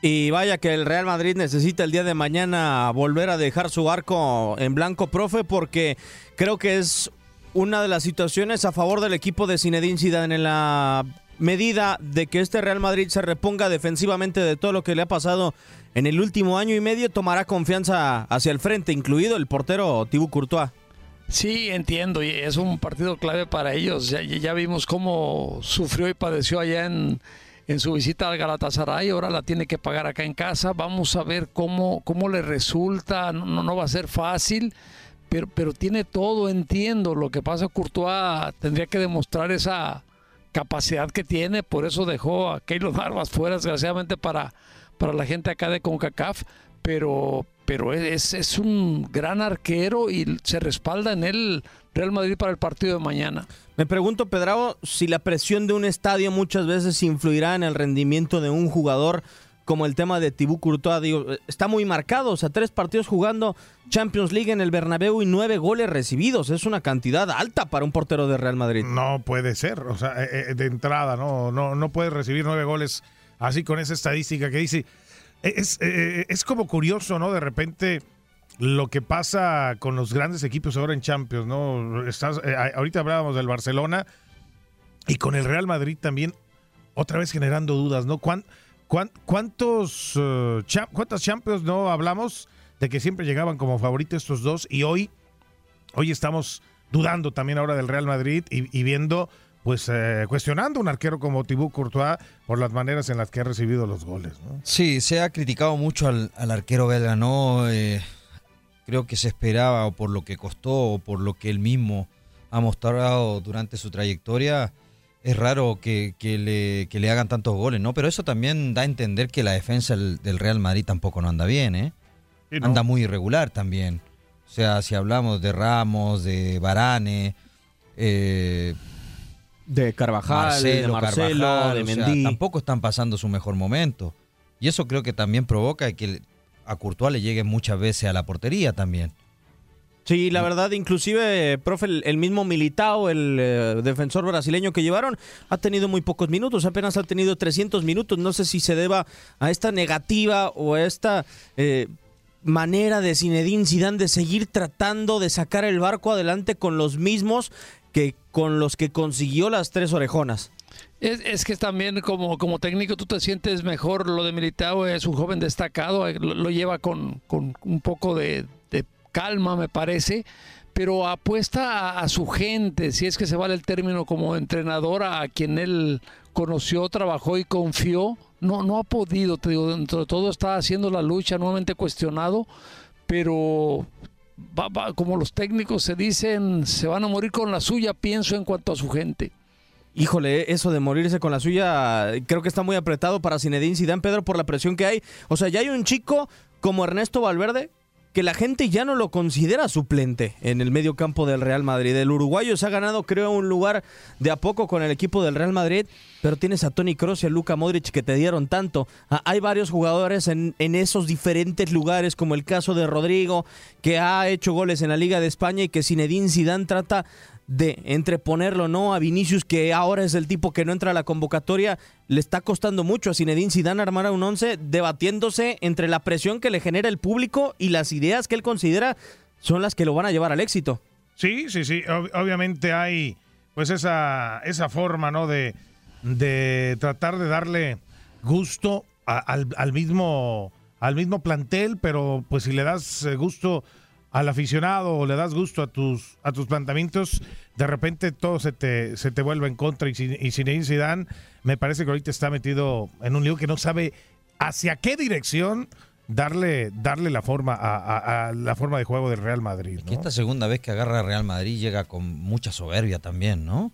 Y vaya que el Real Madrid necesita el día de mañana volver a dejar su arco en blanco, profe, porque creo que es una de las situaciones a favor del equipo de Zinedine Zidane en la medida de que este Real Madrid se reponga defensivamente de todo lo que le ha pasado en el último año y medio, tomará confianza hacia el frente, incluido el portero Thibaut Courtois. Sí, entiendo, y es un partido clave para ellos. Ya, ya vimos cómo sufrió y padeció allá en, en su visita al Galatasaray, ahora la tiene que pagar acá en casa. Vamos a ver cómo, cómo le resulta, no, no va a ser fácil, pero, pero tiene todo, entiendo. Lo que pasa, Courtois tendría que demostrar esa capacidad que tiene, por eso dejó a Keylor Navas fuera, desgraciadamente, para, para la gente acá de CONCACAF, pero, pero es, es un gran arquero y se respalda en él Real Madrid para el partido de mañana. Me pregunto, Pedrao, si la presión de un estadio muchas veces influirá en el rendimiento de un jugador como el tema de Thibaut Courtois. Digo, está muy marcado, o sea, tres partidos jugando Champions League en el Bernabéu y nueve goles recibidos. Es una cantidad alta para un portero de Real Madrid. No puede ser, o sea, eh, de entrada, no, no, no puede recibir nueve goles así con esa estadística que dice. Es, eh, es como curioso, ¿no? De repente lo que pasa con los grandes equipos ahora en Champions, ¿no? Estás, eh, ahorita hablábamos del Barcelona y con el Real Madrid también, otra vez generando dudas, ¿no? ¿Cuán, cuán, cuántos, cha ¿Cuántas Champions no hablamos de que siempre llegaban como favoritos estos dos y hoy, hoy estamos dudando también ahora del Real Madrid y viendo pues eh, cuestionando un arquero como Thibaut Courtois por las maneras en las que ha recibido los goles. ¿no? Sí, se ha criticado mucho al, al arquero belga, ¿no? Eh, creo que se esperaba, o por lo que costó, o por lo que él mismo ha mostrado durante su trayectoria, es raro que, que, le, que le, hagan tantos goles, ¿no? Pero eso también da a entender que la defensa del, Real Madrid tampoco no anda bien, ¿eh? Sí, no. Anda muy irregular también. O sea, si hablamos de Ramos, de Varane, eh, de Carvajal, Marcelo, de Marcelo, Carvajal, de o sea, Mendy. tampoco están pasando su mejor momento. Y eso creo que también provoca que a Courtois le llegue muchas veces a la portería también. Sí, la verdad, inclusive, profe, el, el mismo Militao, el eh, defensor brasileño que llevaron, ha tenido muy pocos minutos, apenas ha tenido 300 minutos. No sé si se deba a esta negativa o a esta eh, manera de Zinedine Zidane de seguir tratando de sacar el barco adelante con los mismos que con los que consiguió las tres orejonas. Es, es, que también como, como técnico tú te sientes mejor. Lo de Militao es un joven destacado, lo, lo lleva con, con, un poco de, calma, me parece. pero apuesta a, a su gente, si es que se vale el término como entrenador, a quien él conoció, trabajó y confió. No, no ha podido, te digo, dentro de todo está haciendo la lucha, nuevamente cuestionado, pero va- va- como los técnicos se dicen, se van a morir con la suya, pienso en cuanto a su gente. Híjole, eso de morirse con la suya, creo que está muy apretado para Zinedine Zidane, Pedro, por la presión que hay. O sea, ya hay un chico como Ernesto Valverde que la gente ya no lo considera suplente en el medio campo del Real Madrid. El uruguayo se ha ganado, creo, un lugar de a poco con el equipo del Real Madrid, pero tienes a Tony Kroos y a Luka Modric que te dieron tanto. Ah, Hay varios jugadores en, en esos diferentes lugares, como el caso de Rodrigo, que ha hecho goles en la Liga de España y que Zinedine Zidane trata de entreponerlo no a Vinicius que ahora es el tipo que no entra a la convocatoria le está costando mucho a Zinedine Zidane armar a un once debatiéndose entre la presión que le genera el público y las ideas que él considera son las que lo van a llevar al éxito Sí, sí, sí. Ob- obviamente hay pues esa, esa forma, ¿no? De, de tratar de darle gusto al, al mismo, al mismo plantel, pero pues si le das eh, gusto al aficionado o le das gusto a tus, a tus planteamientos, de repente todo se te, se te vuelve en contra. Y, y Zinedine Zidane me parece que ahorita está metido en un lío que no sabe hacia qué dirección darle, darle la forma a, a- a la forma de juego del Real Madrid. Esta segunda vez que agarra a Real Madrid llega con mucha soberbia también, ¿no?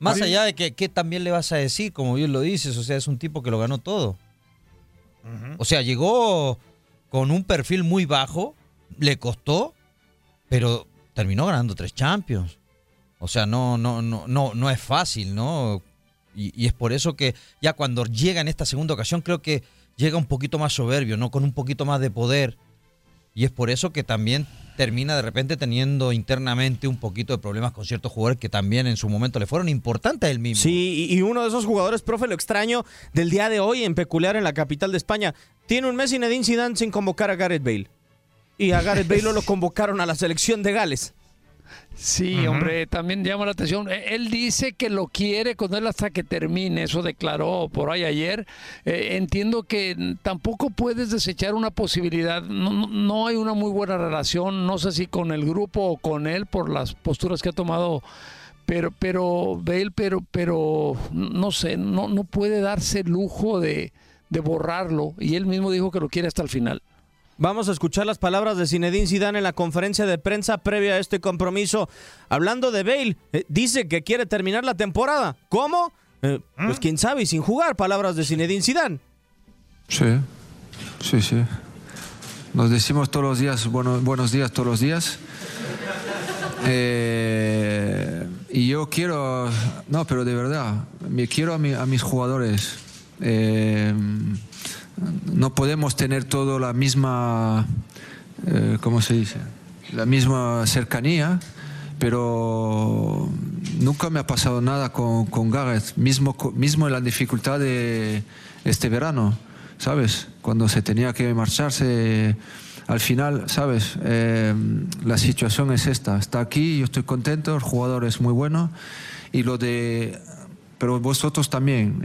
Más allá de que también le vas a decir, como bien lo dices, o sea, es un tipo que lo ganó todo. O sea, llegó con un perfil muy bajo, le costó, pero terminó ganando tres Champions. O sea, no, no, no, no, no es fácil, ¿no? Y, y es por eso que ya cuando llega en esta segunda ocasión, creo que llega un poquito más soberbio, ¿no? Con un poquito más de poder. Y es por eso que también termina de repente teniendo internamente un poquito de problemas con ciertos jugadores que también en su momento le fueron importantes a él mismo. Sí, y y uno de esos jugadores, profe, lo extraño del día de hoy en peculiar en la capital de España. Tiene un mes Zinedine Zidane sin convocar a Gareth Bale. Y a Gareth Bale lo convocaron a la selección de Gales. Sí, hombre, también llama la atención. Eh, Él dice que lo quiere con él hasta que termine, eso declaró por ahí ayer. Eh, entiendo que tampoco puedes desechar una posibilidad. No, no- no hay una muy buena relación, no sé si con el grupo o con él por las posturas que ha tomado. Pero, pero, Bale, pero, pero, no sé, no, no puede darse el lujo de, de borrarlo. Y él mismo dijo que lo quiere hasta el final. Vamos a escuchar las palabras de Zinedine Zidane en la conferencia de prensa previa a este compromiso. Hablando de Bale, eh, dice que quiere terminar la temporada. ¿Cómo? Eh, Pues quién sabe, y sin jugar. Palabras de Zinedine Zidane. Sí, sí, sí. Nos decimos todos los días bueno- buenos días todos los días. Eh, y yo quiero, no, pero de verdad, me quiero a, mi- a mis jugadores. Eh, no podemos tener todo la misma, eh, ¿cómo se dice? La misma cercanía, pero nunca me ha pasado nada con, con Gareth, mismo, mismo en la dificultad de este verano, ¿sabes? Cuando se tenía que marcharse, al final, ¿sabes? Eh, la situación es esta, está aquí, yo estoy contento, el jugador es muy bueno, y lo de... Pero vosotros también,